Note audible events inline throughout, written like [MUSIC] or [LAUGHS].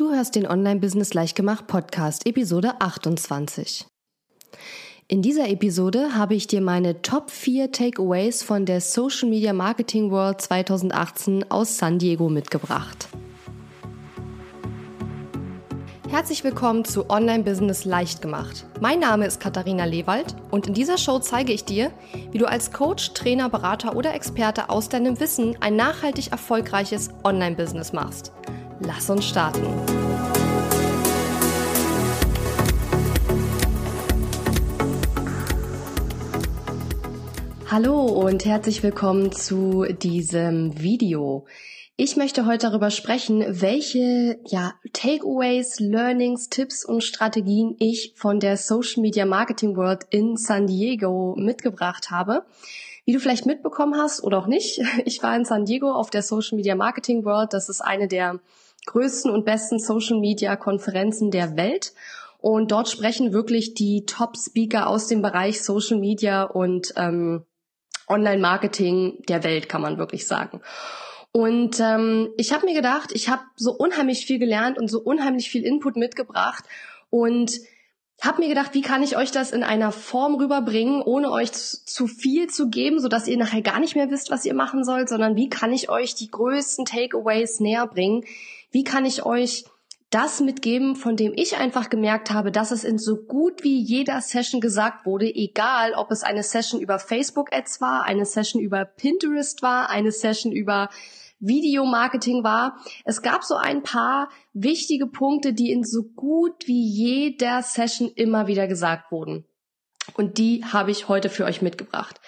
Du hörst den Online-Business Leichtgemacht Podcast, Episode 28. In dieser Episode habe ich dir meine Top 4 Takeaways von der Social Media Marketing World 2018 aus San Diego mitgebracht. Herzlich willkommen zu Online Business leicht gemacht. Mein Name ist Katharina Lewald und in dieser Show zeige ich dir, wie du als Coach, Trainer, Berater oder Experte aus deinem Wissen ein nachhaltig erfolgreiches Online Business machst. Lass uns starten. Hallo und herzlich willkommen zu diesem Video. Ich möchte heute darüber sprechen, welche ja, Takeaways, Learnings, Tipps und Strategien ich von der Social Media Marketing World in San Diego mitgebracht habe. Wie du vielleicht mitbekommen hast oder auch nicht, [LAUGHS] ich war in San Diego auf der Social Media Marketing World. Das ist eine der größten und besten Social Media Konferenzen der Welt. Und dort sprechen wirklich die Top-Speaker aus dem Bereich Social Media und ähm, Online-Marketing der Welt, kann man wirklich sagen. Und ähm, ich habe mir gedacht, ich habe so unheimlich viel gelernt und so unheimlich viel Input mitgebracht und habe mir gedacht, wie kann ich euch das in einer Form rüberbringen, ohne euch zu viel zu geben, so dass ihr nachher gar nicht mehr wisst, was ihr machen sollt, sondern wie kann ich euch die größten Takeaways näher bringen? Wie kann ich euch das mitgeben, von dem ich einfach gemerkt habe, dass es in so gut wie jeder Session gesagt wurde, egal ob es eine Session über Facebook Ads war, eine Session über Pinterest war, eine Session über Videomarketing war. Es gab so ein paar wichtige Punkte, die in so gut wie jeder Session immer wieder gesagt wurden. Und die habe ich heute für euch mitgebracht.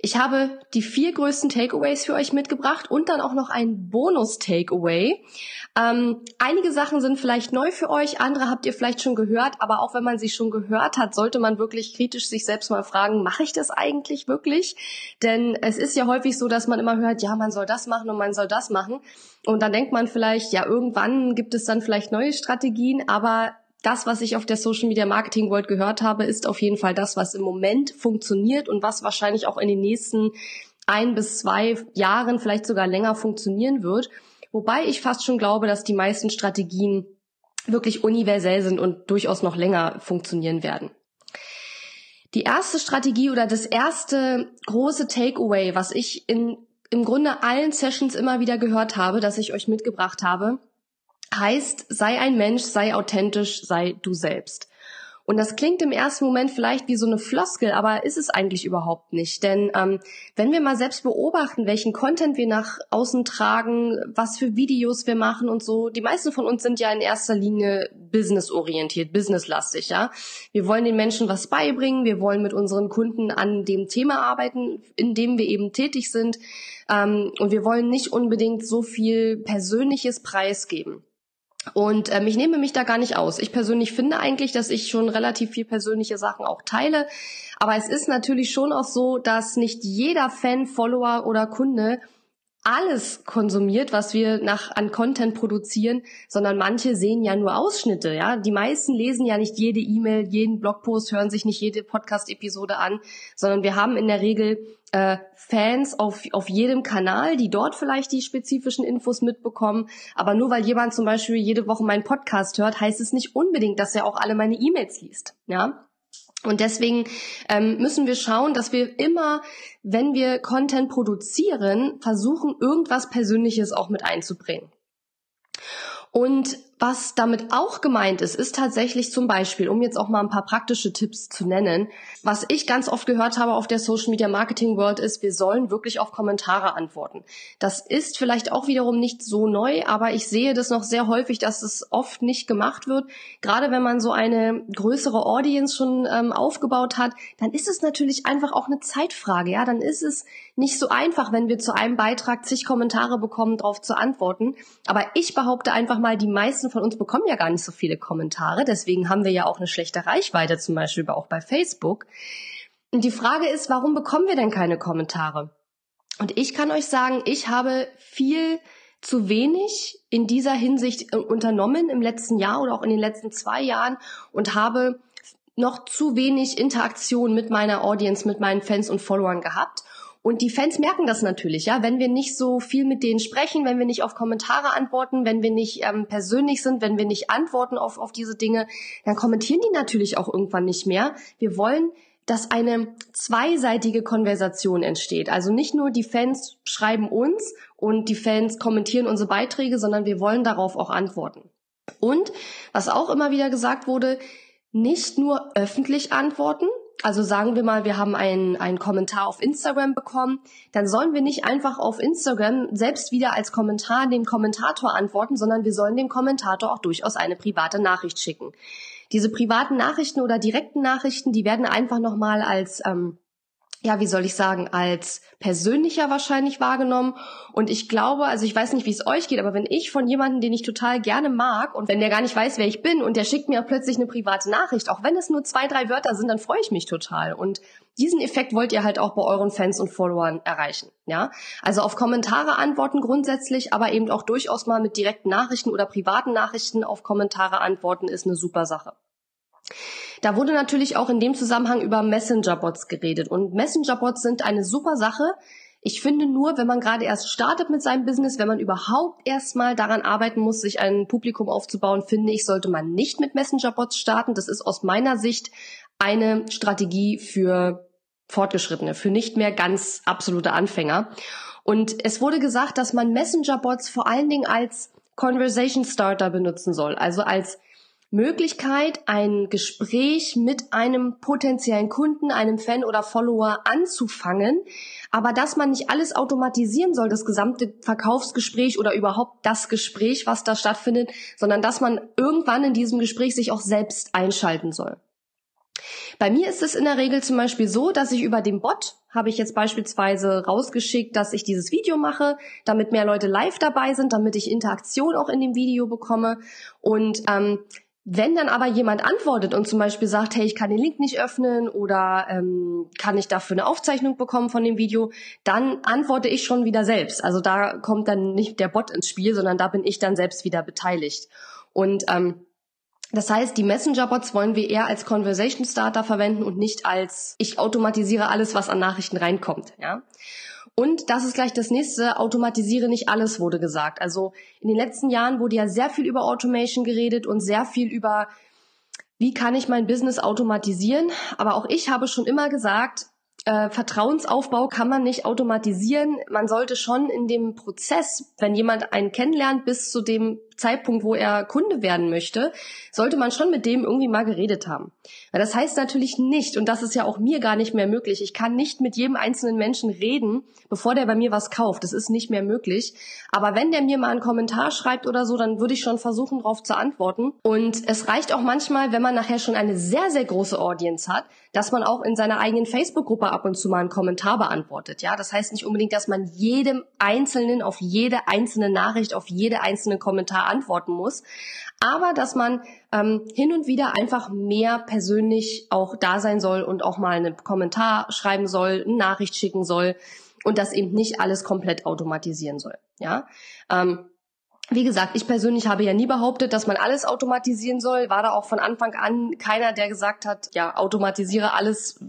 Ich habe die vier größten Takeaways für euch mitgebracht und dann auch noch ein Bonus-Takeaway. Ähm, einige Sachen sind vielleicht neu für euch, andere habt ihr vielleicht schon gehört, aber auch wenn man sie schon gehört hat, sollte man wirklich kritisch sich selbst mal fragen, mache ich das eigentlich wirklich? Denn es ist ja häufig so, dass man immer hört, ja, man soll das machen und man soll das machen. Und dann denkt man vielleicht, ja, irgendwann gibt es dann vielleicht neue Strategien, aber das, was ich auf der Social Media Marketing World gehört habe, ist auf jeden Fall das, was im Moment funktioniert und was wahrscheinlich auch in den nächsten ein bis zwei Jahren, vielleicht sogar länger funktionieren wird. Wobei ich fast schon glaube, dass die meisten Strategien wirklich universell sind und durchaus noch länger funktionieren werden. Die erste Strategie oder das erste große Takeaway, was ich in im Grunde allen Sessions immer wieder gehört habe, das ich euch mitgebracht habe, heißt, sei ein Mensch, sei authentisch, sei du selbst. Und das klingt im ersten Moment vielleicht wie so eine Floskel, aber ist es eigentlich überhaupt nicht. Denn ähm, wenn wir mal selbst beobachten, welchen Content wir nach außen tragen, was für Videos wir machen und so, die meisten von uns sind ja in erster Linie businessorientiert, businesslastig, ja. Wir wollen den Menschen was beibringen, wir wollen mit unseren Kunden an dem Thema arbeiten, in dem wir eben tätig sind. Ähm, und wir wollen nicht unbedingt so viel Persönliches preisgeben. Und ähm, ich nehme mich da gar nicht aus. Ich persönlich finde eigentlich, dass ich schon relativ viel persönliche Sachen auch teile. Aber es ist natürlich schon auch so, dass nicht jeder Fan, Follower oder Kunde alles konsumiert, was wir nach an Content produzieren, sondern manche sehen ja nur Ausschnitte, ja. Die meisten lesen ja nicht jede E-Mail, jeden Blogpost, hören sich nicht jede Podcast-Episode an, sondern wir haben in der Regel äh, Fans auf, auf jedem Kanal, die dort vielleicht die spezifischen Infos mitbekommen. Aber nur weil jemand zum Beispiel jede Woche meinen Podcast hört, heißt es nicht unbedingt, dass er auch alle meine E-Mails liest, ja. Und deswegen ähm, müssen wir schauen, dass wir immer, wenn wir Content produzieren, versuchen, irgendwas Persönliches auch mit einzubringen. Und was damit auch gemeint ist, ist tatsächlich zum Beispiel, um jetzt auch mal ein paar praktische Tipps zu nennen, was ich ganz oft gehört habe auf der Social Media Marketing World ist, wir sollen wirklich auf Kommentare antworten. Das ist vielleicht auch wiederum nicht so neu, aber ich sehe das noch sehr häufig, dass es oft nicht gemacht wird. Gerade wenn man so eine größere Audience schon ähm, aufgebaut hat, dann ist es natürlich einfach auch eine Zeitfrage. Ja, dann ist es nicht so einfach, wenn wir zu einem Beitrag zig Kommentare bekommen, darauf zu antworten. Aber ich behaupte einfach mal, die meisten meisten von uns bekommen ja gar nicht so viele Kommentare. Deswegen haben wir ja auch eine schlechte Reichweite, zum Beispiel auch bei Facebook. Und die Frage ist, warum bekommen wir denn keine Kommentare? Und ich kann euch sagen, ich habe viel zu wenig in dieser Hinsicht äh, unternommen im letzten Jahr oder auch in den letzten zwei Jahren und habe noch zu wenig Interaktion mit meiner Audience, mit meinen Fans und Followern gehabt. Und die Fans merken das natürlich, ja, wenn wir nicht so viel mit denen sprechen, wenn wir nicht auf Kommentare antworten, wenn wir nicht ähm, persönlich sind, wenn wir nicht antworten auf, auf diese Dinge, dann kommentieren die natürlich auch irgendwann nicht mehr. Wir wollen dass eine zweiseitige Konversation entsteht. Also nicht nur die Fans schreiben uns und die Fans kommentieren unsere Beiträge, sondern wir wollen darauf auch antworten. Und was auch immer wieder gesagt wurde, nicht nur öffentlich antworten, also sagen wir mal, wir haben einen, einen Kommentar auf Instagram bekommen, dann sollen wir nicht einfach auf Instagram selbst wieder als Kommentar dem Kommentator antworten, sondern wir sollen dem Kommentator auch durchaus eine private Nachricht schicken. Diese privaten Nachrichten oder direkten Nachrichten, die werden einfach nochmal als ähm, ja, wie soll ich sagen, als persönlicher wahrscheinlich wahrgenommen. Und ich glaube, also ich weiß nicht, wie es euch geht, aber wenn ich von jemandem, den ich total gerne mag und wenn der gar nicht weiß, wer ich bin und der schickt mir plötzlich eine private Nachricht, auch wenn es nur zwei, drei Wörter sind, dann freue ich mich total. Und diesen Effekt wollt ihr halt auch bei euren Fans und Followern erreichen. Ja, also auf Kommentare antworten grundsätzlich, aber eben auch durchaus mal mit direkten Nachrichten oder privaten Nachrichten auf Kommentare antworten ist eine super Sache. Da wurde natürlich auch in dem Zusammenhang über Messenger-Bots geredet. Und Messenger-Bots sind eine super Sache. Ich finde nur, wenn man gerade erst startet mit seinem Business, wenn man überhaupt erstmal daran arbeiten muss, sich ein Publikum aufzubauen, finde ich, sollte man nicht mit Messenger-Bots starten. Das ist aus meiner Sicht eine Strategie für Fortgeschrittene, für nicht mehr ganz absolute Anfänger. Und es wurde gesagt, dass man Messenger-Bots vor allen Dingen als Conversation Starter benutzen soll, also als Möglichkeit, ein Gespräch mit einem potenziellen Kunden, einem Fan oder Follower anzufangen, aber dass man nicht alles automatisieren soll, das gesamte Verkaufsgespräch oder überhaupt das Gespräch, was da stattfindet, sondern dass man irgendwann in diesem Gespräch sich auch selbst einschalten soll. Bei mir ist es in der Regel zum Beispiel so, dass ich über den Bot habe ich jetzt beispielsweise rausgeschickt, dass ich dieses Video mache, damit mehr Leute live dabei sind, damit ich Interaktion auch in dem Video bekomme. Und ähm, wenn dann aber jemand antwortet und zum Beispiel sagt, hey, ich kann den Link nicht öffnen oder ähm, kann ich dafür eine Aufzeichnung bekommen von dem Video, dann antworte ich schon wieder selbst. Also da kommt dann nicht der Bot ins Spiel, sondern da bin ich dann selbst wieder beteiligt. Und ähm, das heißt, die Messenger-Bots wollen wir eher als Conversation Starter verwenden und nicht als ich automatisiere alles, was an Nachrichten reinkommt. Ja. Und das ist gleich das nächste, automatisiere nicht alles, wurde gesagt. Also in den letzten Jahren wurde ja sehr viel über Automation geredet und sehr viel über, wie kann ich mein Business automatisieren. Aber auch ich habe schon immer gesagt, äh, Vertrauensaufbau kann man nicht automatisieren. Man sollte schon in dem Prozess, wenn jemand einen kennenlernt, bis zu dem Zeitpunkt, wo er Kunde werden möchte, sollte man schon mit dem irgendwie mal geredet haben. Das heißt natürlich nicht, und das ist ja auch mir gar nicht mehr möglich, ich kann nicht mit jedem einzelnen Menschen reden, bevor der bei mir was kauft. Das ist nicht mehr möglich. Aber wenn der mir mal einen Kommentar schreibt oder so, dann würde ich schon versuchen, darauf zu antworten. Und es reicht auch manchmal, wenn man nachher schon eine sehr, sehr große Audience hat, dass man auch in seiner eigenen Facebook-Gruppe ab und zu mal einen Kommentar beantwortet. Ja, das heißt nicht unbedingt, dass man jedem Einzelnen auf jede einzelne Nachricht, auf jede einzelne Kommentar antworten muss, aber dass man ähm, hin und wieder einfach mehr persönlich auch da sein soll und auch mal einen Kommentar schreiben soll, eine Nachricht schicken soll und das eben nicht alles komplett automatisieren soll. Ja. Ähm, wie gesagt, ich persönlich habe ja nie behauptet, dass man alles automatisieren soll. War da auch von Anfang an keiner, der gesagt hat, ja, automatisiere alles,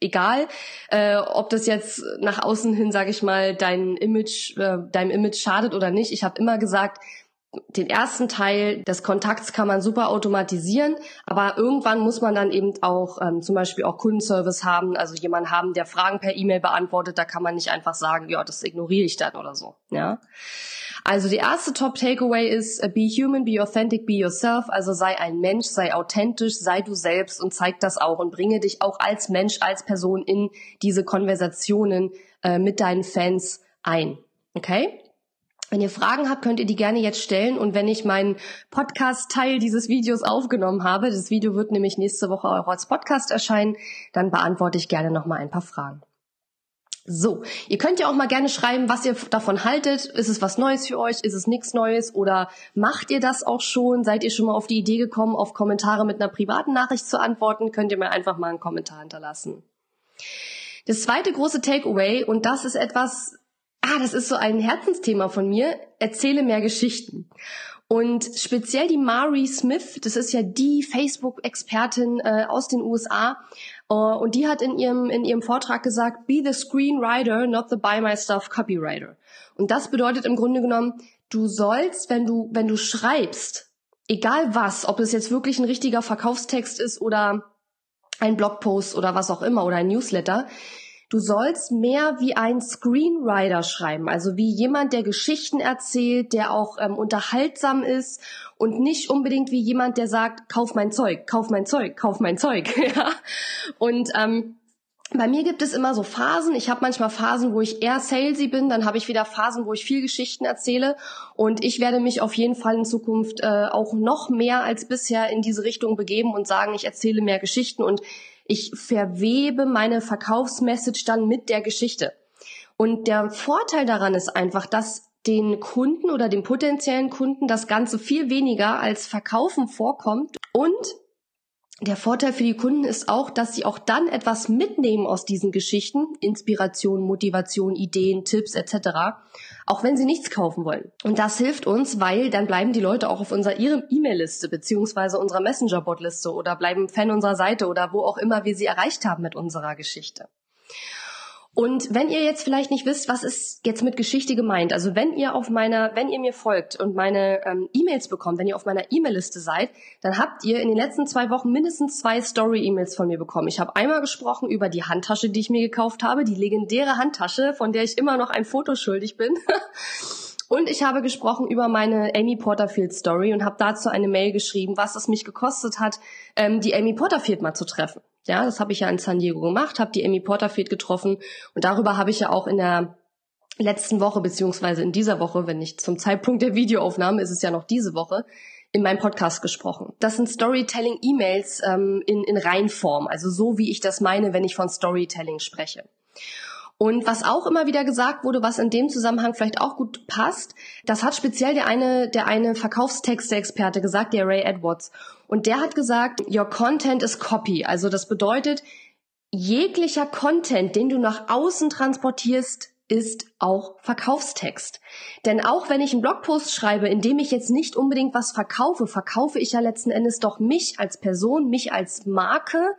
egal, äh, ob das jetzt nach außen hin, sage ich mal, dein Image, äh, deinem Image schadet oder nicht. Ich habe immer gesagt, den ersten Teil des Kontakts kann man super automatisieren, aber irgendwann muss man dann eben auch ähm, zum Beispiel auch Kundenservice haben, also jemand haben, der Fragen per E-Mail beantwortet. Da kann man nicht einfach sagen, ja, das ignoriere ich dann oder so. Ja. Also die erste Top Takeaway ist uh, Be human, be authentic, be yourself. Also sei ein Mensch, sei authentisch, sei du selbst und zeig das auch und bringe dich auch als Mensch, als Person in diese Konversationen äh, mit deinen Fans ein. Okay? Wenn ihr Fragen habt, könnt ihr die gerne jetzt stellen. Und wenn ich meinen Podcast-Teil dieses Videos aufgenommen habe, das Video wird nämlich nächste Woche auch als Podcast erscheinen, dann beantworte ich gerne nochmal ein paar Fragen. So, ihr könnt ja auch mal gerne schreiben, was ihr davon haltet. Ist es was Neues für euch? Ist es nichts Neues? Oder macht ihr das auch schon? Seid ihr schon mal auf die Idee gekommen, auf Kommentare mit einer privaten Nachricht zu antworten? Könnt ihr mir einfach mal einen Kommentar hinterlassen. Das zweite große Takeaway, und das ist etwas, ah, das ist so ein Herzensthema von mir, erzähle mehr Geschichten. Und speziell die Mari Smith, das ist ja die Facebook-Expertin äh, aus den USA, Uh, und die hat in ihrem, in ihrem Vortrag gesagt, be the screenwriter, not the buy my stuff copywriter. Und das bedeutet im Grunde genommen, du sollst, wenn du, wenn du schreibst, egal was, ob es jetzt wirklich ein richtiger Verkaufstext ist oder ein Blogpost oder was auch immer oder ein Newsletter, Du sollst mehr wie ein Screenwriter schreiben, also wie jemand, der Geschichten erzählt, der auch ähm, unterhaltsam ist und nicht unbedingt wie jemand, der sagt, kauf mein Zeug, kauf mein Zeug, kauf mein Zeug. [LAUGHS] ja? Und ähm, bei mir gibt es immer so Phasen. Ich habe manchmal Phasen, wo ich eher salesy bin, dann habe ich wieder Phasen, wo ich viel Geschichten erzähle. Und ich werde mich auf jeden Fall in Zukunft äh, auch noch mehr als bisher in diese Richtung begeben und sagen, ich erzähle mehr Geschichten und ich verwebe meine Verkaufsmessage dann mit der Geschichte. Und der Vorteil daran ist einfach, dass den Kunden oder dem potenziellen Kunden das Ganze viel weniger als Verkaufen vorkommt und der Vorteil für die Kunden ist auch, dass sie auch dann etwas mitnehmen aus diesen Geschichten, Inspiration, Motivation, Ideen, Tipps etc., auch wenn sie nichts kaufen wollen. Und das hilft uns, weil dann bleiben die Leute auch auf unserer E-Mail-Liste beziehungsweise unserer Messenger-Bot-Liste oder bleiben Fan unserer Seite oder wo auch immer wir sie erreicht haben mit unserer Geschichte. Und wenn ihr jetzt vielleicht nicht wisst, was ist jetzt mit Geschichte gemeint, also wenn ihr auf meiner, wenn ihr mir folgt und meine ähm, E-Mails bekommt, wenn ihr auf meiner E-Mail-Liste seid, dann habt ihr in den letzten zwei Wochen mindestens zwei Story-E-Mails von mir bekommen. Ich habe einmal gesprochen über die Handtasche, die ich mir gekauft habe, die legendäre Handtasche, von der ich immer noch ein Foto schuldig bin. [LAUGHS] Und ich habe gesprochen über meine Amy Porterfield Story und habe dazu eine Mail geschrieben, was es mich gekostet hat, ähm, die Amy Porterfield mal zu treffen. Ja, das habe ich ja in San Diego gemacht, habe die Amy Porterfield getroffen und darüber habe ich ja auch in der letzten Woche beziehungsweise in dieser Woche, wenn nicht zum Zeitpunkt der Videoaufnahme, ist es ja noch diese Woche, in meinem Podcast gesprochen. Das sind Storytelling-E-Mails ähm, in, in Reinform, also so wie ich das meine, wenn ich von Storytelling spreche. Und was auch immer wieder gesagt wurde, was in dem Zusammenhang vielleicht auch gut passt, das hat speziell der eine, der eine Verkaufstexte-Experte gesagt, der Ray Edwards. Und der hat gesagt, your content is copy. Also das bedeutet, jeglicher Content, den du nach außen transportierst, ist auch Verkaufstext. Denn auch wenn ich einen Blogpost schreibe, in dem ich jetzt nicht unbedingt was verkaufe, verkaufe ich ja letzten Endes doch mich als Person, mich als Marke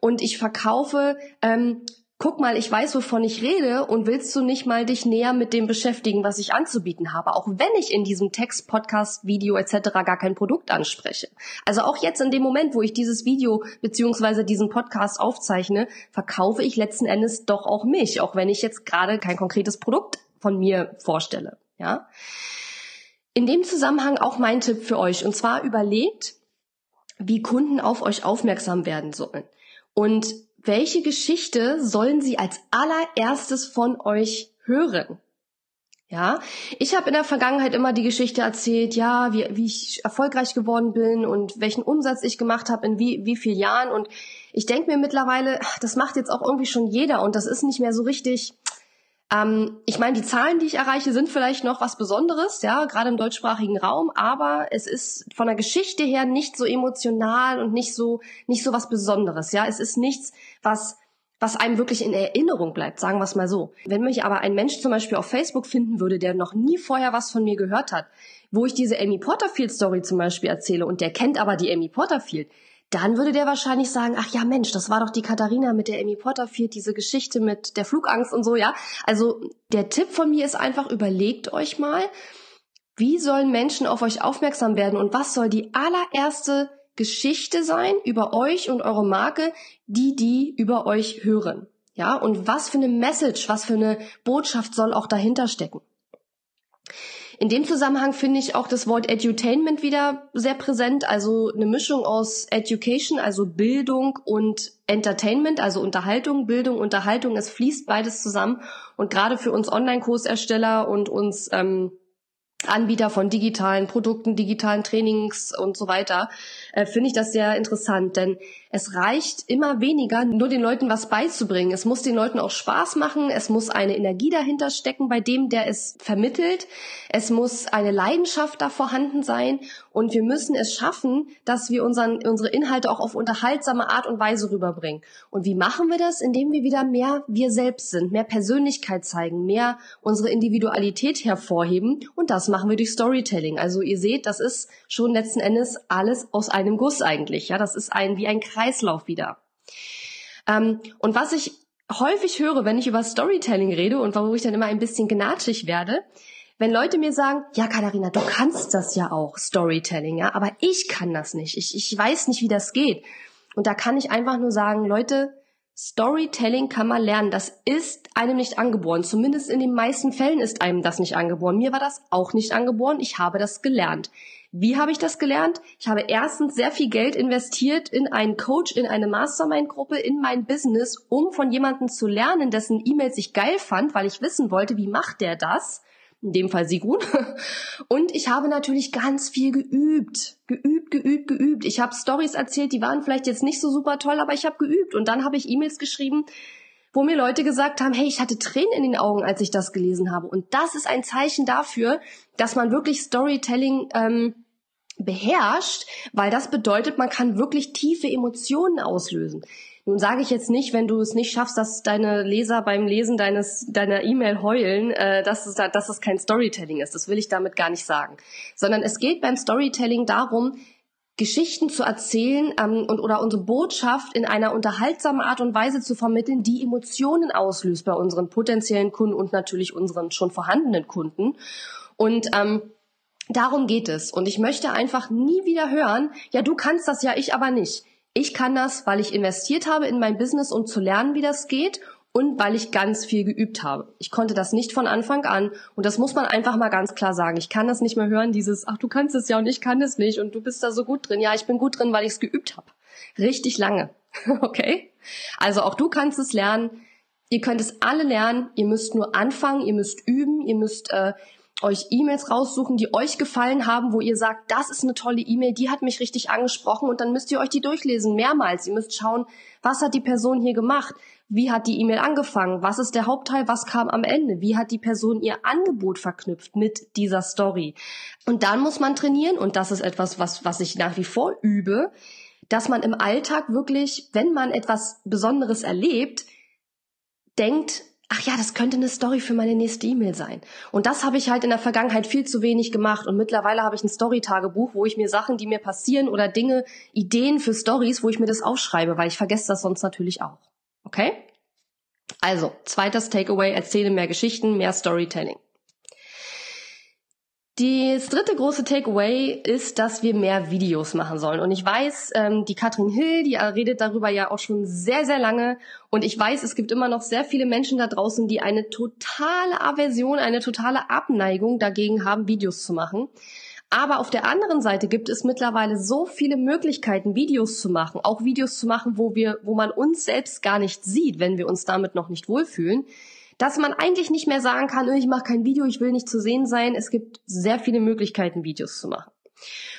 und ich verkaufe ähm, guck mal, ich weiß, wovon ich rede und willst du nicht mal dich näher mit dem beschäftigen, was ich anzubieten habe, auch wenn ich in diesem Text, Podcast, Video etc. gar kein Produkt anspreche. Also auch jetzt in dem Moment, wo ich dieses Video beziehungsweise diesen Podcast aufzeichne, verkaufe ich letzten Endes doch auch mich, auch wenn ich jetzt gerade kein konkretes Produkt von mir vorstelle. Ja. In dem Zusammenhang auch mein Tipp für euch und zwar überlegt, wie Kunden auf euch aufmerksam werden sollen. Und welche Geschichte sollen sie als allererstes von euch hören? Ja, ich habe in der Vergangenheit immer die Geschichte erzählt, ja, wie, wie ich erfolgreich geworden bin und welchen Umsatz ich gemacht habe in wie, wie vielen Jahren. Und ich denke mir mittlerweile, das macht jetzt auch irgendwie schon jeder und das ist nicht mehr so richtig ähm, ich meine, die Zahlen, die ich erreiche, sind vielleicht noch was Besonderes, ja, gerade im deutschsprachigen Raum, aber es ist von der Geschichte her nicht so emotional und nicht so, nicht so was Besonderes, ja. Es ist nichts, was was einem wirklich in Erinnerung bleibt, sagen wir es mal so. Wenn mich aber ein Mensch zum Beispiel auf Facebook finden würde, der noch nie vorher was von mir gehört hat, wo ich diese Amy Porterfield Story zum Beispiel erzähle und der kennt aber die Amy Porterfield, dann würde der wahrscheinlich sagen, ach ja Mensch, das war doch die Katharina mit der Amy Porterfield, diese Geschichte mit der Flugangst und so, ja. Also der Tipp von mir ist einfach, überlegt euch mal, wie sollen Menschen auf euch aufmerksam werden und was soll die allererste Geschichte sein über euch und eure Marke, die die über euch hören. Ja, und was für eine Message, was für eine Botschaft soll auch dahinter stecken. In dem Zusammenhang finde ich auch das Wort Edutainment wieder sehr präsent, also eine Mischung aus Education, also Bildung und Entertainment, also Unterhaltung, Bildung, Unterhaltung, es fließt beides zusammen. Und gerade für uns Online-Kursersteller und uns ähm, Anbieter von digitalen Produkten, digitalen Trainings und so weiter, äh, finde ich das sehr interessant, denn es reicht immer weniger, nur den Leuten was beizubringen. Es muss den Leuten auch Spaß machen, es muss eine Energie dahinter stecken bei dem, der es vermittelt, es muss eine Leidenschaft da vorhanden sein und wir müssen es schaffen, dass wir unseren, unsere Inhalte auch auf unterhaltsame Art und Weise rüberbringen. Und wie machen wir das? Indem wir wieder mehr wir selbst sind, mehr Persönlichkeit zeigen, mehr unsere Individualität hervorheben und das machen wir durch Storytelling. Also ihr seht, das ist schon letzten Endes alles aus einem Guss eigentlich. Ja, das ist ein wie ein Kreislauf wieder. Ähm, und was ich häufig höre, wenn ich über Storytelling rede und wo ich dann immer ein bisschen gnatschig werde, wenn Leute mir sagen, ja, Katharina, du kannst das ja auch, Storytelling, ja, aber ich kann das nicht. Ich, ich weiß nicht, wie das geht. Und da kann ich einfach nur sagen, Leute, Storytelling kann man lernen. Das ist einem nicht angeboren. Zumindest in den meisten Fällen ist einem das nicht angeboren. Mir war das auch nicht angeboren. Ich habe das gelernt. Wie habe ich das gelernt? Ich habe erstens sehr viel Geld investiert in einen Coach, in eine Mastermind-Gruppe, in mein Business, um von jemandem zu lernen, dessen E-Mails ich geil fand, weil ich wissen wollte, wie macht der das? In dem Fall Sigrun. [LAUGHS] Und ich habe natürlich ganz viel geübt, geübt, geübt, geübt. Ich habe Stories erzählt, die waren vielleicht jetzt nicht so super toll, aber ich habe geübt. Und dann habe ich E-Mails geschrieben, wo mir Leute gesagt haben, hey, ich hatte Tränen in den Augen, als ich das gelesen habe. Und das ist ein Zeichen dafür, dass man wirklich Storytelling ähm, beherrscht, weil das bedeutet, man kann wirklich tiefe Emotionen auslösen. Nun sage ich jetzt nicht, wenn du es nicht schaffst, dass deine Leser beim Lesen deines deiner E-Mail heulen, äh, dass, es, dass es kein Storytelling ist. Das will ich damit gar nicht sagen. Sondern es geht beim Storytelling darum, Geschichten zu erzählen ähm, und oder unsere Botschaft in einer unterhaltsamen Art und Weise zu vermitteln, die Emotionen auslöst bei unseren potenziellen Kunden und natürlich unseren schon vorhandenen Kunden. Und ähm, darum geht es. Und ich möchte einfach nie wieder hören, ja, du kannst das ja, ich aber nicht. Ich kann das, weil ich investiert habe in mein Business, um zu lernen, wie das geht und weil ich ganz viel geübt habe. Ich konnte das nicht von Anfang an und das muss man einfach mal ganz klar sagen. Ich kann das nicht mehr hören, dieses, ach, du kannst es ja und ich kann es nicht und du bist da so gut drin. Ja, ich bin gut drin, weil ich es geübt habe. Richtig lange. [LAUGHS] okay? Also auch du kannst es lernen. Ihr könnt es alle lernen. Ihr müsst nur anfangen, ihr müsst üben, ihr müsst äh, euch E-Mails raussuchen, die euch gefallen haben, wo ihr sagt, das ist eine tolle E-Mail, die hat mich richtig angesprochen und dann müsst ihr euch die durchlesen, mehrmals. Ihr müsst schauen, was hat die Person hier gemacht? Wie hat die E-Mail angefangen? Was ist der Hauptteil? Was kam am Ende? Wie hat die Person ihr Angebot verknüpft mit dieser Story? Und dann muss man trainieren und das ist etwas, was, was ich nach wie vor übe, dass man im Alltag wirklich, wenn man etwas Besonderes erlebt, denkt, ach ja, das könnte eine Story für meine nächste E-Mail sein. Und das habe ich halt in der Vergangenheit viel zu wenig gemacht. Und mittlerweile habe ich ein Story-Tagebuch, wo ich mir Sachen, die mir passieren oder Dinge, Ideen für Stories, wo ich mir das aufschreibe, weil ich vergesse das sonst natürlich auch. Okay? Also, zweites Takeaway, erzähle mehr Geschichten, mehr Storytelling. Das dritte große Takeaway ist, dass wir mehr Videos machen sollen. Und ich weiß, ähm, die Katrin Hill, die redet darüber ja auch schon sehr, sehr lange. Und ich weiß, es gibt immer noch sehr viele Menschen da draußen, die eine totale Aversion, eine totale Abneigung dagegen haben, Videos zu machen. Aber auf der anderen Seite gibt es mittlerweile so viele Möglichkeiten, Videos zu machen, auch Videos zu machen, wo wir, wo man uns selbst gar nicht sieht, wenn wir uns damit noch nicht wohlfühlen dass man eigentlich nicht mehr sagen kann, ich mache kein Video, ich will nicht zu sehen sein. Es gibt sehr viele Möglichkeiten, Videos zu machen.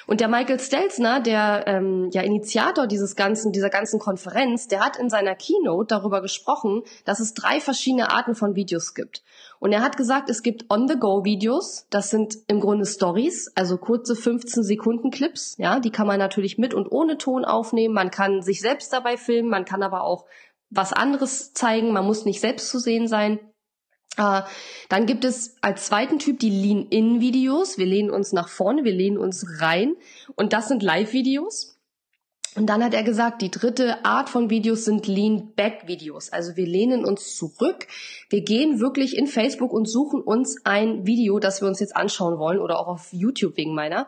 Und der Michael Stelzner, der ähm, ja Initiator dieses ganzen, dieser ganzen Konferenz, der hat in seiner Keynote darüber gesprochen, dass es drei verschiedene Arten von Videos gibt. Und er hat gesagt, es gibt On-the-Go-Videos, das sind im Grunde Stories, also kurze 15 Sekunden Clips, ja, die kann man natürlich mit und ohne Ton aufnehmen, man kann sich selbst dabei filmen, man kann aber auch was anderes zeigen, man muss nicht selbst zu sehen sein. Äh, dann gibt es als zweiten Typ die Lean-In-Videos. Wir lehnen uns nach vorne, wir lehnen uns rein. Und das sind Live-Videos. Und dann hat er gesagt, die dritte Art von Videos sind Lean-Back-Videos. Also wir lehnen uns zurück. Wir gehen wirklich in Facebook und suchen uns ein Video, das wir uns jetzt anschauen wollen oder auch auf YouTube wegen meiner.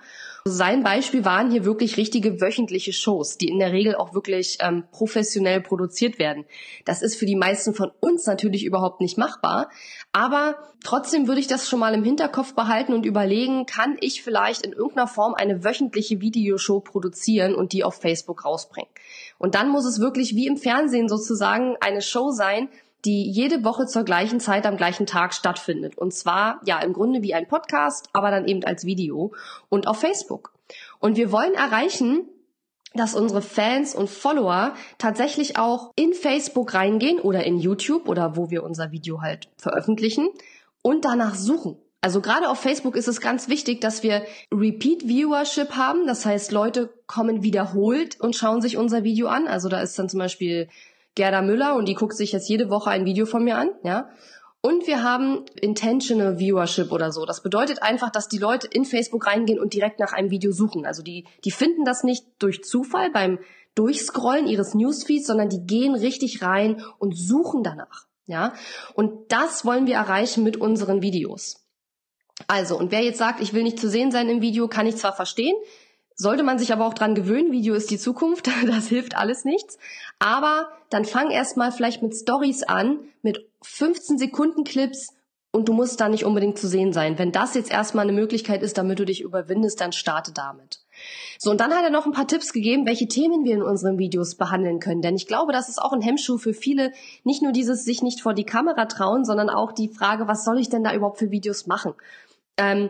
Sein Beispiel waren hier wirklich richtige wöchentliche Shows, die in der Regel auch wirklich ähm, professionell produziert werden. Das ist für die meisten von uns natürlich überhaupt nicht machbar, aber trotzdem würde ich das schon mal im Hinterkopf behalten und überlegen, kann ich vielleicht in irgendeiner Form eine wöchentliche Videoshow produzieren und die auf Facebook rausbringen. Und dann muss es wirklich wie im Fernsehen sozusagen eine Show sein, die jede Woche zur gleichen Zeit am gleichen Tag stattfindet. Und zwar, ja, im Grunde wie ein Podcast, aber dann eben als Video und auf Facebook. Und wir wollen erreichen, dass unsere Fans und Follower tatsächlich auch in Facebook reingehen oder in YouTube oder wo wir unser Video halt veröffentlichen und danach suchen. Also gerade auf Facebook ist es ganz wichtig, dass wir Repeat Viewership haben. Das heißt, Leute kommen wiederholt und schauen sich unser Video an. Also da ist dann zum Beispiel Gerda Müller und die guckt sich jetzt jede Woche ein Video von mir an, ja. Und wir haben Intentional Viewership oder so. Das bedeutet einfach, dass die Leute in Facebook reingehen und direkt nach einem Video suchen. Also die, die finden das nicht durch Zufall beim Durchscrollen ihres Newsfeeds, sondern die gehen richtig rein und suchen danach. Ja. Und das wollen wir erreichen mit unseren Videos. Also, und wer jetzt sagt, ich will nicht zu sehen sein im Video, kann ich zwar verstehen, sollte man sich aber auch dran gewöhnen, Video ist die Zukunft, [LAUGHS] das hilft alles nichts. Aber dann fang erstmal vielleicht mit Stories an, mit 15 Sekunden Clips und du musst da nicht unbedingt zu sehen sein. Wenn das jetzt erstmal eine Möglichkeit ist, damit du dich überwindest, dann starte damit. So, und dann hat er noch ein paar Tipps gegeben, welche Themen wir in unseren Videos behandeln können. Denn ich glaube, das ist auch ein Hemmschuh für viele. Nicht nur dieses sich nicht vor die Kamera trauen, sondern auch die Frage, was soll ich denn da überhaupt für Videos machen? Ähm,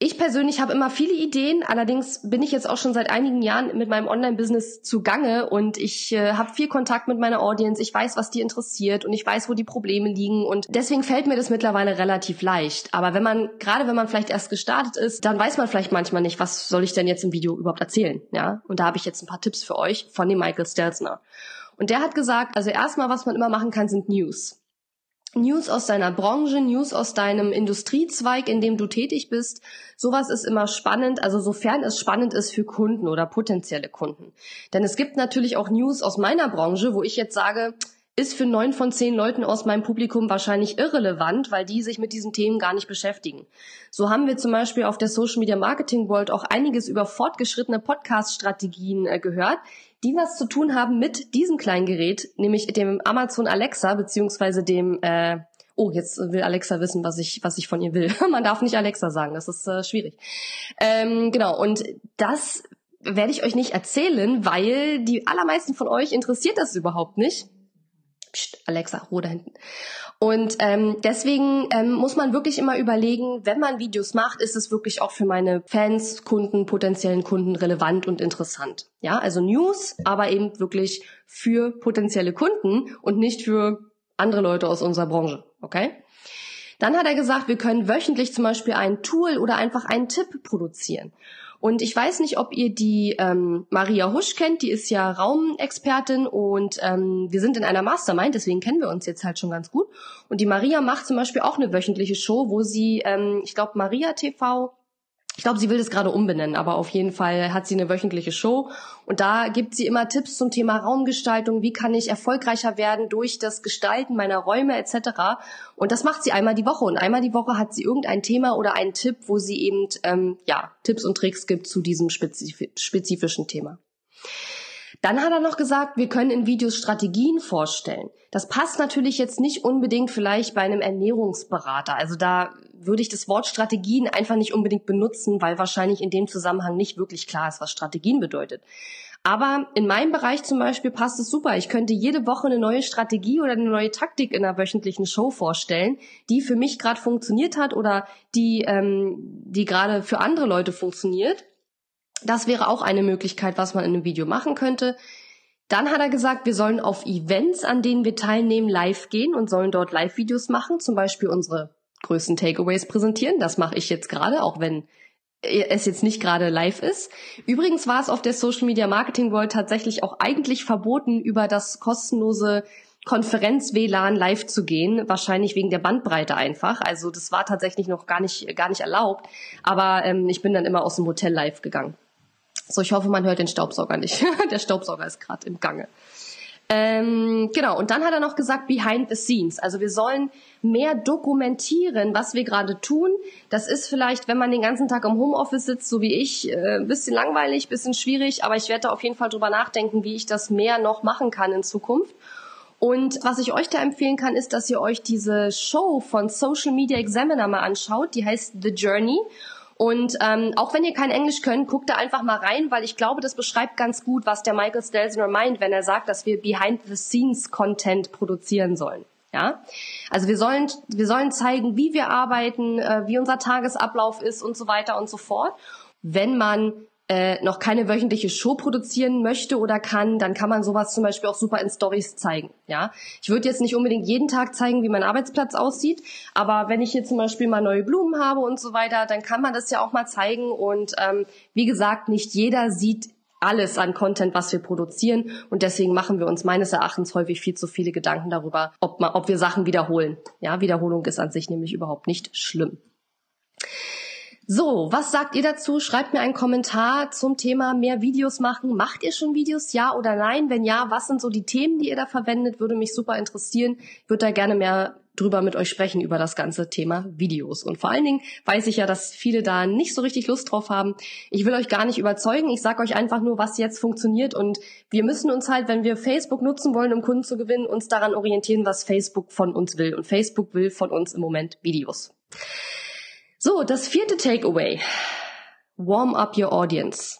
ich persönlich habe immer viele Ideen, allerdings bin ich jetzt auch schon seit einigen Jahren mit meinem Online-Business zugange und ich äh, habe viel Kontakt mit meiner Audience, ich weiß, was die interessiert und ich weiß, wo die Probleme liegen und deswegen fällt mir das mittlerweile relativ leicht. Aber wenn man, gerade wenn man vielleicht erst gestartet ist, dann weiß man vielleicht manchmal nicht, was soll ich denn jetzt im Video überhaupt erzählen, ja? Und da habe ich jetzt ein paar Tipps für euch von dem Michael Stelzner. Und der hat gesagt, also erstmal, was man immer machen kann, sind News. News aus deiner Branche, News aus deinem Industriezweig, in dem du tätig bist. Sowas ist immer spannend, also sofern es spannend ist für Kunden oder potenzielle Kunden. Denn es gibt natürlich auch News aus meiner Branche, wo ich jetzt sage, ist für neun von zehn Leuten aus meinem Publikum wahrscheinlich irrelevant, weil die sich mit diesen Themen gar nicht beschäftigen. So haben wir zum Beispiel auf der Social Media Marketing World auch einiges über fortgeschrittene Podcast-Strategien äh, gehört, die was zu tun haben mit diesem kleinen Gerät, nämlich dem Amazon Alexa beziehungsweise dem äh, Oh, jetzt will Alexa wissen, was ich, was ich von ihr will. [LAUGHS] Man darf nicht Alexa sagen, das ist äh, schwierig. Ähm, genau, und das werde ich euch nicht erzählen, weil die allermeisten von euch interessiert das überhaupt nicht. Psst, Alexa, Ruhe da hinten. Und ähm, deswegen ähm, muss man wirklich immer überlegen, wenn man Videos macht, ist es wirklich auch für meine Fans, Kunden, potenziellen Kunden relevant und interessant. Ja, also News, aber eben wirklich für potenzielle Kunden und nicht für andere Leute aus unserer Branche. Okay? Dann hat er gesagt, wir können wöchentlich zum Beispiel ein Tool oder einfach einen Tipp produzieren. Und ich weiß nicht, ob ihr die ähm, Maria Husch kennt, die ist ja Raumexpertin und ähm, wir sind in einer Mastermind, deswegen kennen wir uns jetzt halt schon ganz gut. Und die Maria macht zum Beispiel auch eine wöchentliche Show, wo sie, ähm, ich glaube, Maria TV ich glaube, sie will das gerade umbenennen, aber auf jeden Fall hat sie eine wöchentliche Show und da gibt sie immer Tipps zum Thema Raumgestaltung, wie kann ich erfolgreicher werden durch das Gestalten meiner Räume etc. Und das macht sie einmal die Woche und einmal die Woche hat sie irgendein Thema oder einen Tipp, wo sie eben ähm, ja Tipps und Tricks gibt zu diesem spezifischen Thema. Dann hat er noch gesagt, wir können in Videos Strategien vorstellen. Das passt natürlich jetzt nicht unbedingt vielleicht bei einem Ernährungsberater. Also da würde ich das Wort Strategien einfach nicht unbedingt benutzen, weil wahrscheinlich in dem Zusammenhang nicht wirklich klar ist, was Strategien bedeutet. Aber in meinem Bereich zum Beispiel passt es super. Ich könnte jede Woche eine neue Strategie oder eine neue Taktik in einer wöchentlichen Show vorstellen, die für mich gerade funktioniert hat oder die, ähm, die gerade für andere Leute funktioniert. Das wäre auch eine Möglichkeit, was man in einem Video machen könnte. Dann hat er gesagt, wir sollen auf Events, an denen wir teilnehmen, live gehen und sollen dort Live-Videos machen, zum Beispiel unsere größten Takeaways präsentieren. Das mache ich jetzt gerade, auch wenn es jetzt nicht gerade live ist. Übrigens war es auf der Social Media Marketing World tatsächlich auch eigentlich verboten, über das kostenlose Konferenz WLAN live zu gehen, wahrscheinlich wegen der Bandbreite einfach. Also das war tatsächlich noch gar nicht gar nicht erlaubt, aber ähm, ich bin dann immer aus dem Hotel live gegangen. So, ich hoffe, man hört den Staubsauger nicht. [LAUGHS] Der Staubsauger ist gerade im Gange. Ähm, genau, und dann hat er noch gesagt, behind the scenes. Also wir sollen mehr dokumentieren, was wir gerade tun. Das ist vielleicht, wenn man den ganzen Tag im Homeoffice sitzt, so wie ich, äh, ein bisschen langweilig, bisschen schwierig, aber ich werde da auf jeden Fall drüber nachdenken, wie ich das mehr noch machen kann in Zukunft. Und was ich euch da empfehlen kann, ist, dass ihr euch diese Show von Social Media Examiner mal anschaut. Die heißt The Journey. Und ähm, auch wenn ihr kein Englisch könnt, guckt da einfach mal rein, weil ich glaube, das beschreibt ganz gut, was der Michael Stelzner meint, wenn er sagt, dass wir Behind-the-Scenes-Content produzieren sollen. Ja, also wir sollen wir sollen zeigen, wie wir arbeiten, äh, wie unser Tagesablauf ist und so weiter und so fort. Wenn man äh, noch keine wöchentliche Show produzieren möchte oder kann, dann kann man sowas zum Beispiel auch super in Stories zeigen. Ja, ich würde jetzt nicht unbedingt jeden Tag zeigen, wie mein Arbeitsplatz aussieht, aber wenn ich hier zum Beispiel mal neue Blumen habe und so weiter, dann kann man das ja auch mal zeigen. Und ähm, wie gesagt, nicht jeder sieht alles an Content, was wir produzieren. Und deswegen machen wir uns meines Erachtens häufig viel zu viele Gedanken darüber, ob, man, ob wir Sachen wiederholen. Ja, Wiederholung ist an sich nämlich überhaupt nicht schlimm. So, was sagt ihr dazu? Schreibt mir einen Kommentar zum Thema mehr Videos machen. Macht ihr schon Videos, ja oder nein? Wenn ja, was sind so die Themen, die ihr da verwendet? Würde mich super interessieren. Würde da gerne mehr drüber mit euch sprechen über das ganze Thema Videos. Und vor allen Dingen weiß ich ja, dass viele da nicht so richtig Lust drauf haben. Ich will euch gar nicht überzeugen. Ich sage euch einfach nur, was jetzt funktioniert. Und wir müssen uns halt, wenn wir Facebook nutzen wollen, um Kunden zu gewinnen, uns daran orientieren, was Facebook von uns will. Und Facebook will von uns im Moment Videos. So, das vierte Takeaway. Warm up your audience.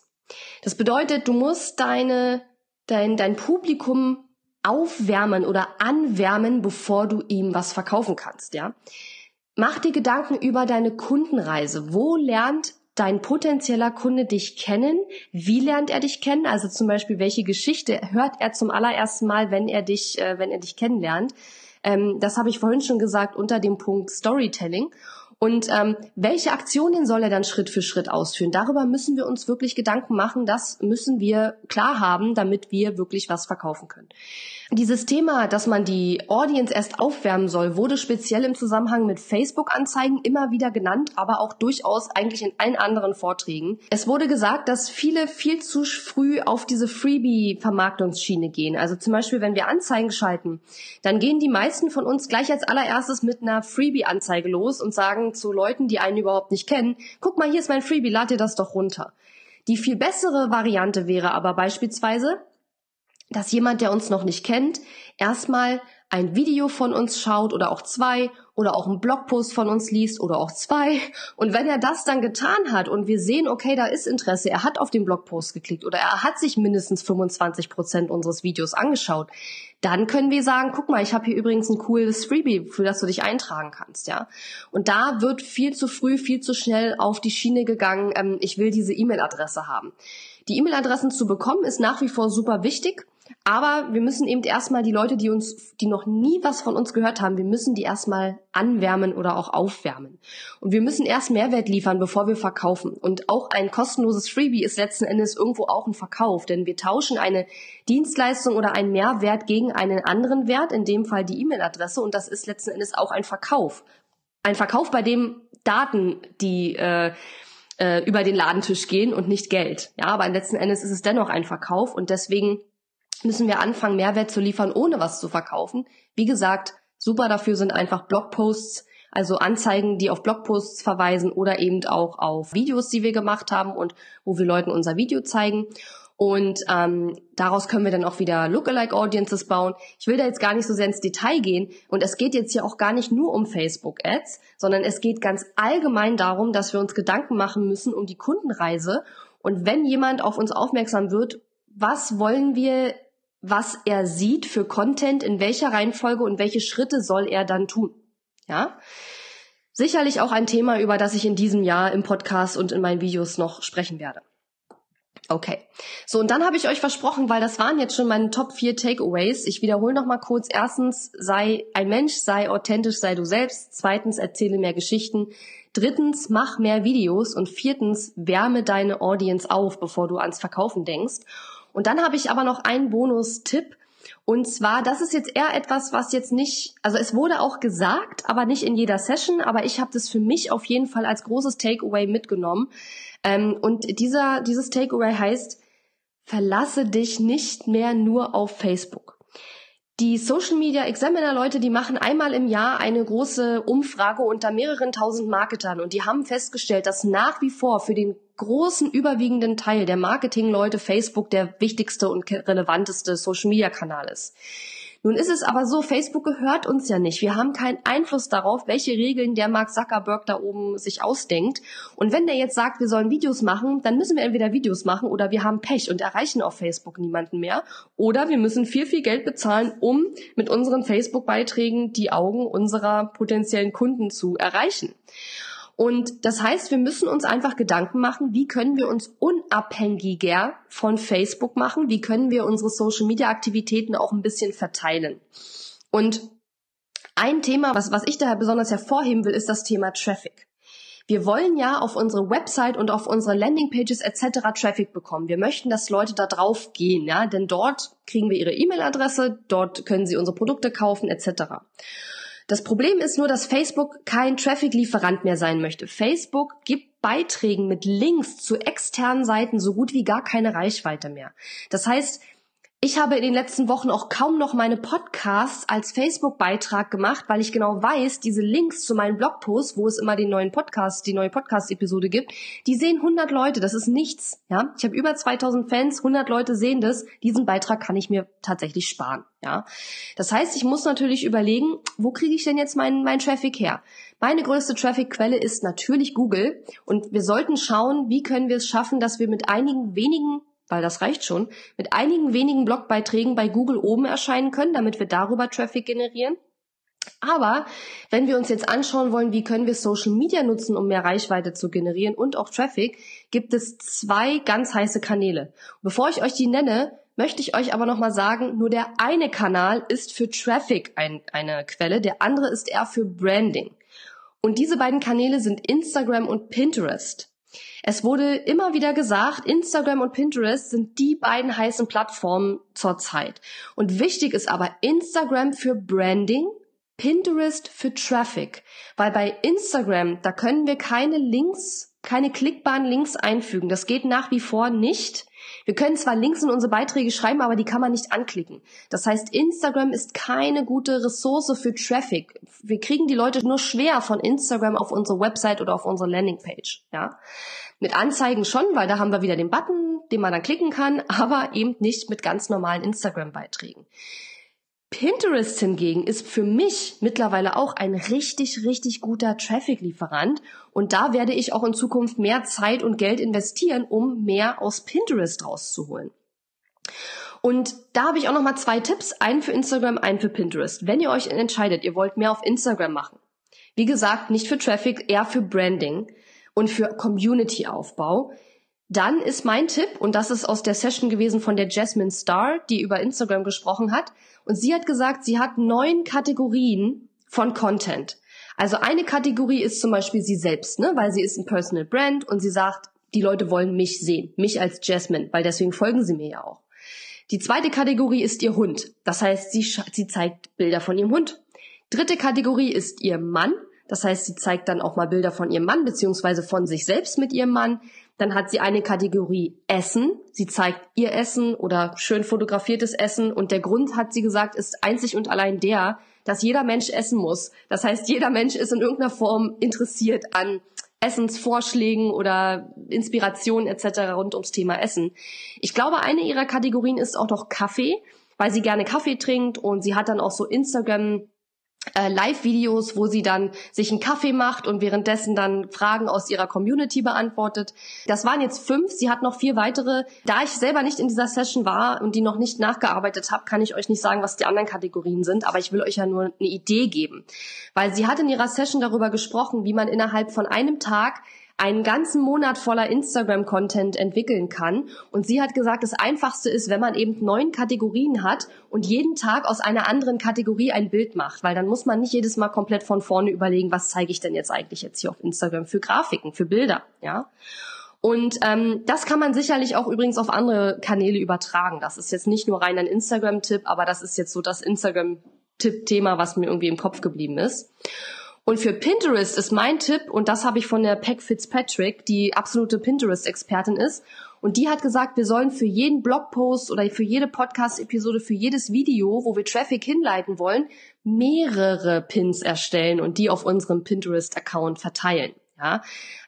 Das bedeutet, du musst deine, dein, dein Publikum aufwärmen oder anwärmen, bevor du ihm was verkaufen kannst, ja. Mach dir Gedanken über deine Kundenreise. Wo lernt dein potenzieller Kunde dich kennen? Wie lernt er dich kennen? Also zum Beispiel, welche Geschichte hört er zum allerersten Mal, wenn er dich, äh, wenn er dich kennenlernt? Ähm, das habe ich vorhin schon gesagt unter dem Punkt Storytelling. Und ähm, welche Aktionen soll er dann Schritt für Schritt ausführen? Darüber müssen wir uns wirklich Gedanken machen. Das müssen wir klar haben, damit wir wirklich was verkaufen können. Dieses Thema, dass man die Audience erst aufwärmen soll, wurde speziell im Zusammenhang mit Facebook-Anzeigen immer wieder genannt, aber auch durchaus eigentlich in allen anderen Vorträgen. Es wurde gesagt, dass viele viel zu früh auf diese Freebie-Vermarktungsschiene gehen. Also zum Beispiel, wenn wir Anzeigen schalten, dann gehen die meisten von uns gleich als allererstes mit einer Freebie-Anzeige los und sagen zu Leuten, die einen überhaupt nicht kennen, guck mal, hier ist mein Freebie, lad dir das doch runter. Die viel bessere Variante wäre aber beispielsweise, dass jemand, der uns noch nicht kennt, erstmal ein Video von uns schaut oder auch zwei oder auch einen Blogpost von uns liest oder auch zwei. Und wenn er das dann getan hat und wir sehen, okay, da ist Interesse, er hat auf den Blogpost geklickt oder er hat sich mindestens 25 Prozent unseres Videos angeschaut, dann können wir sagen, guck mal, ich habe hier übrigens ein cooles Freebie, für das du dich eintragen kannst, ja. Und da wird viel zu früh, viel zu schnell auf die Schiene gegangen, ähm, ich will diese E-Mail-Adresse haben. Die E-Mail-Adressen zu bekommen ist nach wie vor super wichtig. Aber wir müssen eben erstmal die Leute, die uns, die noch nie was von uns gehört haben, wir müssen die erstmal anwärmen oder auch aufwärmen. Und wir müssen erst Mehrwert liefern, bevor wir verkaufen. Und auch ein kostenloses Freebie ist letzten Endes irgendwo auch ein Verkauf, denn wir tauschen eine Dienstleistung oder einen Mehrwert gegen einen anderen Wert, in dem Fall die E-Mail-Adresse, und das ist letzten Endes auch ein Verkauf. Ein Verkauf, bei dem Daten, die äh, äh über den Ladentisch gehen und nicht Geld. Ja, aber letzten Endes ist es dennoch ein Verkauf und deswegen müssen wir anfangen, Mehrwert zu liefern, ohne was zu verkaufen. Wie gesagt, super dafür sind einfach Blogposts, also Anzeigen, die auf Blogposts verweisen oder eben auch auf Videos, die wir gemacht haben und wo wir Leuten unser Video zeigen. Und ähm, daraus können wir dann auch wieder Lookalike Audiences bauen. Ich will da jetzt gar nicht so sehr ins Detail gehen. Und es geht jetzt ja auch gar nicht nur um Facebook Ads, sondern es geht ganz allgemein darum, dass wir uns Gedanken machen müssen um die Kundenreise. Und wenn jemand auf uns aufmerksam wird, was wollen wir was er sieht für Content, in welcher Reihenfolge und welche Schritte soll er dann tun. Ja? Sicherlich auch ein Thema, über das ich in diesem Jahr im Podcast und in meinen Videos noch sprechen werde. Okay. So, und dann habe ich euch versprochen, weil das waren jetzt schon meine Top 4 Takeaways. Ich wiederhole noch mal kurz. Erstens, sei ein Mensch, sei authentisch, sei du selbst. Zweitens, erzähle mehr Geschichten. Drittens, mach mehr Videos. Und viertens, wärme deine Audience auf, bevor du ans Verkaufen denkst. Und dann habe ich aber noch einen Bonus-Tipp. Und zwar, das ist jetzt eher etwas, was jetzt nicht, also es wurde auch gesagt, aber nicht in jeder Session, aber ich habe das für mich auf jeden Fall als großes Takeaway mitgenommen. Ähm, und dieser, dieses Takeaway heißt, verlasse dich nicht mehr nur auf Facebook. Die Social Media Examiner Leute, die machen einmal im Jahr eine große Umfrage unter mehreren tausend Marketern und die haben festgestellt, dass nach wie vor für den großen überwiegenden Teil der Marketingleute Facebook der wichtigste und relevanteste Social Media Kanal ist. Nun ist es aber so, Facebook gehört uns ja nicht. Wir haben keinen Einfluss darauf, welche Regeln der Mark Zuckerberg da oben sich ausdenkt. Und wenn der jetzt sagt, wir sollen Videos machen, dann müssen wir entweder Videos machen oder wir haben Pech und erreichen auf Facebook niemanden mehr. Oder wir müssen viel, viel Geld bezahlen, um mit unseren Facebook-Beiträgen die Augen unserer potenziellen Kunden zu erreichen. Und das heißt, wir müssen uns einfach Gedanken machen, wie können wir uns unabhängiger von Facebook machen, wie können wir unsere Social-Media-Aktivitäten auch ein bisschen verteilen. Und ein Thema, was, was ich daher besonders hervorheben will, ist das Thema Traffic. Wir wollen ja auf unsere Website und auf unsere Landingpages etc. Traffic bekommen. Wir möchten, dass Leute da drauf gehen, ja, denn dort kriegen wir ihre E-Mail-Adresse, dort können sie unsere Produkte kaufen etc. Das Problem ist nur, dass Facebook kein Traffic-Lieferant mehr sein möchte. Facebook gibt Beiträgen mit Links zu externen Seiten so gut wie gar keine Reichweite mehr. Das heißt, ich habe in den letzten Wochen auch kaum noch meine Podcasts als Facebook-Beitrag gemacht, weil ich genau weiß, diese Links zu meinen Blogposts, wo es immer den neuen Podcast, die neue Podcast-Episode gibt, die sehen 100 Leute. Das ist nichts. Ja, ich habe über 2000 Fans, 100 Leute sehen das. Diesen Beitrag kann ich mir tatsächlich sparen. Ja, das heißt, ich muss natürlich überlegen, wo kriege ich denn jetzt meinen mein Traffic her? Meine größte Traffic-Quelle ist natürlich Google und wir sollten schauen, wie können wir es schaffen, dass wir mit einigen wenigen weil das reicht schon, mit einigen wenigen Blogbeiträgen bei Google oben erscheinen können, damit wir darüber Traffic generieren. Aber wenn wir uns jetzt anschauen wollen, wie können wir Social Media nutzen, um mehr Reichweite zu generieren und auch Traffic, gibt es zwei ganz heiße Kanäle. Bevor ich euch die nenne, möchte ich euch aber nochmal sagen, nur der eine Kanal ist für Traffic ein, eine Quelle, der andere ist eher für Branding. Und diese beiden Kanäle sind Instagram und Pinterest. Es wurde immer wieder gesagt, Instagram und Pinterest sind die beiden heißen Plattformen zurzeit. Und wichtig ist aber Instagram für Branding, Pinterest für Traffic. Weil bei Instagram, da können wir keine Links, keine klickbaren Links einfügen. Das geht nach wie vor nicht. Wir können zwar Links in unsere Beiträge schreiben, aber die kann man nicht anklicken. Das heißt, Instagram ist keine gute Ressource für Traffic. Wir kriegen die Leute nur schwer von Instagram auf unsere Website oder auf unsere Landingpage. Ja, mit Anzeigen schon, weil da haben wir wieder den Button, den man dann klicken kann, [LAUGHS] aber eben nicht mit ganz normalen Instagram-Beiträgen. Pinterest hingegen ist für mich mittlerweile auch ein richtig, richtig guter Traffic-Lieferant und da werde ich auch in Zukunft mehr Zeit und Geld investieren, um mehr aus Pinterest rauszuholen. Und da habe ich auch noch mal zwei Tipps, einen für Instagram, einen für Pinterest. Wenn ihr euch entscheidet, ihr wollt mehr auf Instagram machen, wie gesagt, nicht für Traffic, eher für Branding und für Community-Aufbau, dann ist mein Tipp, und das ist aus der Session gewesen von der Jasmine Star, die über Instagram gesprochen hat, und sie hat gesagt, sie hat neun Kategorien von Content. Also eine Kategorie ist zum Beispiel sie selbst, ne, weil sie ist ein Personal Brand und sie sagt, die Leute wollen mich sehen, mich als Jasmine, weil deswegen folgen sie mir ja auch. Die zweite Kategorie ist ihr Hund. Das heißt, sie, sie zeigt Bilder von ihrem Hund. Dritte Kategorie ist ihr Mann. Das heißt, sie zeigt dann auch mal Bilder von ihrem Mann beziehungsweise von sich selbst mit ihrem Mann. Dann hat sie eine Kategorie Essen. Sie zeigt ihr Essen oder schön fotografiertes Essen. Und der Grund, hat sie gesagt, ist einzig und allein der, dass jeder Mensch essen muss. Das heißt, jeder Mensch ist in irgendeiner Form interessiert an Essensvorschlägen oder Inspirationen etc. rund ums Thema Essen. Ich glaube, eine ihrer Kategorien ist auch noch Kaffee, weil sie gerne Kaffee trinkt und sie hat dann auch so Instagram Live-Videos, wo sie dann sich einen Kaffee macht und währenddessen dann Fragen aus ihrer Community beantwortet. Das waren jetzt fünf. Sie hat noch vier weitere. Da ich selber nicht in dieser Session war und die noch nicht nachgearbeitet habe, kann ich euch nicht sagen, was die anderen Kategorien sind. Aber ich will euch ja nur eine Idee geben, weil sie hat in ihrer Session darüber gesprochen, wie man innerhalb von einem Tag einen ganzen Monat voller Instagram-Content entwickeln kann. Und sie hat gesagt, das Einfachste ist, wenn man eben neun Kategorien hat und jeden Tag aus einer anderen Kategorie ein Bild macht, weil dann muss man nicht jedes Mal komplett von vorne überlegen, was zeige ich denn jetzt eigentlich jetzt hier auf Instagram für Grafiken, für Bilder, ja. Und ähm, das kann man sicherlich auch übrigens auf andere Kanäle übertragen. Das ist jetzt nicht nur rein ein Instagram-Tipp, aber das ist jetzt so das Instagram-Tipp-Thema, was mir irgendwie im Kopf geblieben ist. Und für Pinterest ist mein Tipp, und das habe ich von der Peck Fitzpatrick, die absolute Pinterest-Expertin ist, und die hat gesagt, wir sollen für jeden Blogpost oder für jede Podcast-Episode, für jedes Video, wo wir Traffic hinleiten wollen, mehrere Pins erstellen und die auf unserem Pinterest-Account verteilen. Ja,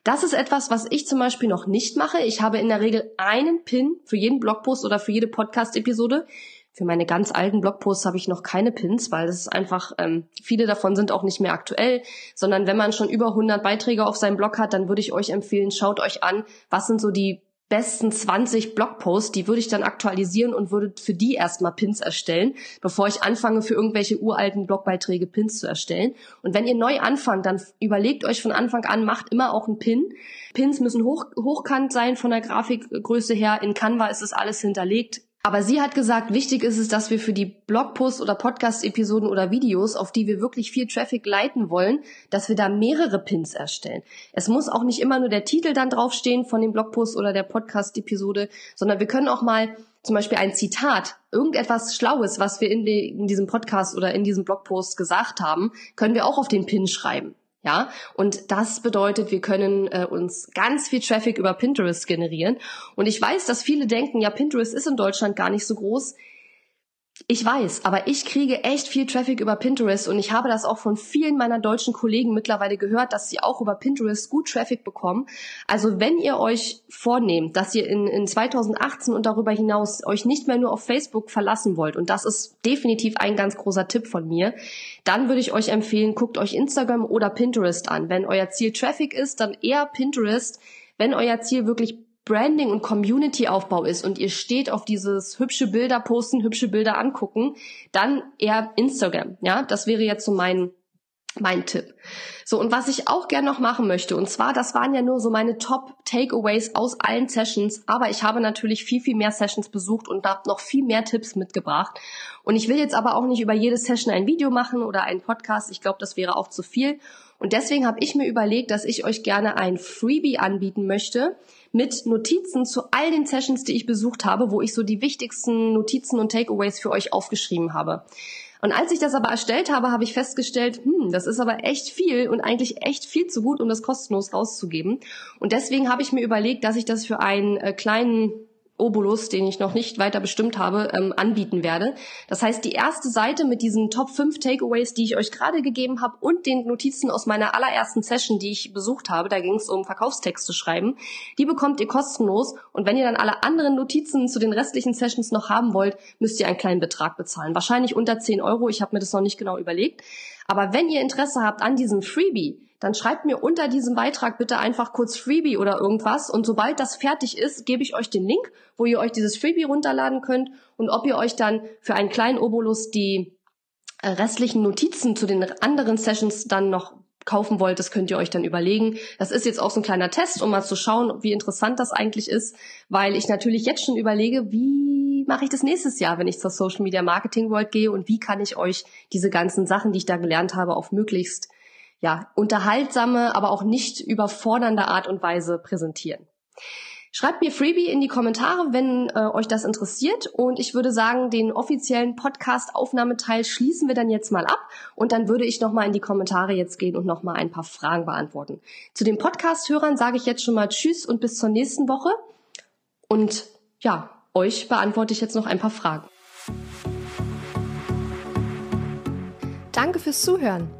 das ist etwas, was ich zum Beispiel noch nicht mache. Ich habe in der Regel einen Pin für jeden Blogpost oder für jede Podcast-Episode. Für meine ganz alten Blogposts habe ich noch keine Pins, weil das ist einfach, ähm, viele davon sind auch nicht mehr aktuell, sondern wenn man schon über 100 Beiträge auf seinem Blog hat, dann würde ich euch empfehlen, schaut euch an, was sind so die besten 20 Blogposts, die würde ich dann aktualisieren und würde für die erstmal Pins erstellen, bevor ich anfange, für irgendwelche uralten Blogbeiträge Pins zu erstellen. Und wenn ihr neu anfangt, dann überlegt euch von Anfang an, macht immer auch einen Pin. Pins müssen hoch, hochkant sein von der Grafikgröße her. In Canva ist es alles hinterlegt Aber sie hat gesagt, wichtig ist es, dass wir für die Blogposts oder Podcast-Episoden oder Videos, auf die wir wirklich viel Traffic leiten wollen, dass wir da mehrere Pins erstellen. Es muss auch nicht immer nur der Titel dann draufstehen von dem Blogpost oder der Podcast-Episode, sondern wir können auch mal zum Beispiel ein Zitat, irgendetwas Schlaues, was wir in, die, in diesem Podcast oder in diesem Blogpost gesagt haben, können wir auch auf den Pin schreiben. Ja, und das bedeutet, wir können äh, uns ganz viel Traffic über Pinterest generieren. Und ich weiß, dass viele denken, ja, Pinterest ist in Deutschland gar nicht so groß. Ich weiß, aber ich kriege echt viel Traffic über Pinterest und ich habe das auch von vielen meiner deutschen Kollegen mittlerweile gehört, dass sie auch über Pinterest gut Traffic bekommen. Also wenn ihr euch vornehmt, dass ihr in, in 2018 und darüber hinaus euch nicht mehr nur auf Facebook verlassen wollt, und das ist definitiv ein ganz großer Tipp von mir, dann würde ich euch empfehlen, guckt euch Instagram oder Pinterest an. Wenn euer Ziel Traffic ist, dann eher Pinterest. Wenn euer Ziel wirklich Branding und Community-Aufbau ist und ihr steht auf dieses hübsche Bilder posten, hübsche Bilder angucken, dann eher Instagram. Ja, das wäre jetzt so mein mein Tipp. So, und was ich auch gern noch machen möchte, und zwar, das waren ja nur so meine Top-Takeaways aus allen Sessions, aber ich habe natürlich viel, viel mehr Sessions besucht und habe noch viel mehr Tipps mitgebracht. Und ich will jetzt aber auch nicht über jede Session ein Video machen oder einen Podcast. Ich glaube, das wäre auch zu viel. Und deswegen habe ich mir überlegt, dass ich euch gerne ein Freebie anbieten möchte mit Notizen zu all den Sessions, die ich besucht habe, wo ich so die wichtigsten Notizen und Takeaways für euch aufgeschrieben habe. Und als ich das aber erstellt habe, habe ich festgestellt, hm, das ist aber echt viel und eigentlich echt viel zu gut, um das kostenlos rauszugeben. Und deswegen habe ich mir überlegt, dass ich das für einen äh, kleinen Obolus, den ich noch nicht weiter bestimmt habe, ähm, anbieten werde. Das heißt, die erste Seite mit diesen Top 5 Takeaways, die ich euch gerade gegeben habe und den Notizen aus meiner allerersten Session, die ich besucht habe, da ging es um Verkaufstexte schreiben, die bekommt ihr kostenlos und wenn ihr dann alle anderen Notizen zu den restlichen Sessions noch haben wollt, müsst ihr einen kleinen Betrag bezahlen. Wahrscheinlich unter 10 Euro, ich habe mir das noch nicht genau überlegt. Aber wenn ihr Interesse habt an diesem Freebie, dann schreibt mir unter diesem Beitrag bitte einfach kurz Freebie oder irgendwas. Und sobald das fertig ist, gebe ich euch den Link, wo ihr euch dieses Freebie runterladen könnt. Und ob ihr euch dann für einen kleinen Obolus die äh, restlichen Notizen zu den anderen Sessions dann noch kaufen wollt, das könnt ihr euch dann überlegen. Das ist jetzt auch so ein kleiner Test, um mal zu schauen, wie interessant das eigentlich ist, weil ich natürlich jetzt schon überlege, wie mache ich das nächstes Jahr, wenn ich zur Social Media Marketing World gehe? Und wie kann ich euch diese ganzen Sachen, die ich da gelernt habe, auf möglichst ja, unterhaltsame, aber auch nicht überfordernde Art und Weise präsentieren. Schreibt mir Freebie in die Kommentare, wenn äh, euch das interessiert. Und ich würde sagen, den offiziellen Podcast-Aufnahmeteil schließen wir dann jetzt mal ab. Und dann würde ich nochmal in die Kommentare jetzt gehen und nochmal ein paar Fragen beantworten. Zu den Podcast-Hörern sage ich jetzt schon mal Tschüss und bis zur nächsten Woche. Und ja, euch beantworte ich jetzt noch ein paar Fragen. Danke fürs Zuhören.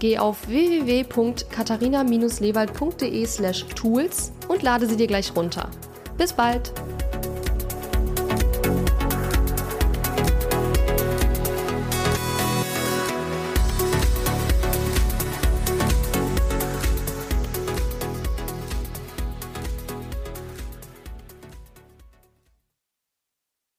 Geh auf www.katharina-lewald.de/tools und lade sie dir gleich runter. Bis bald!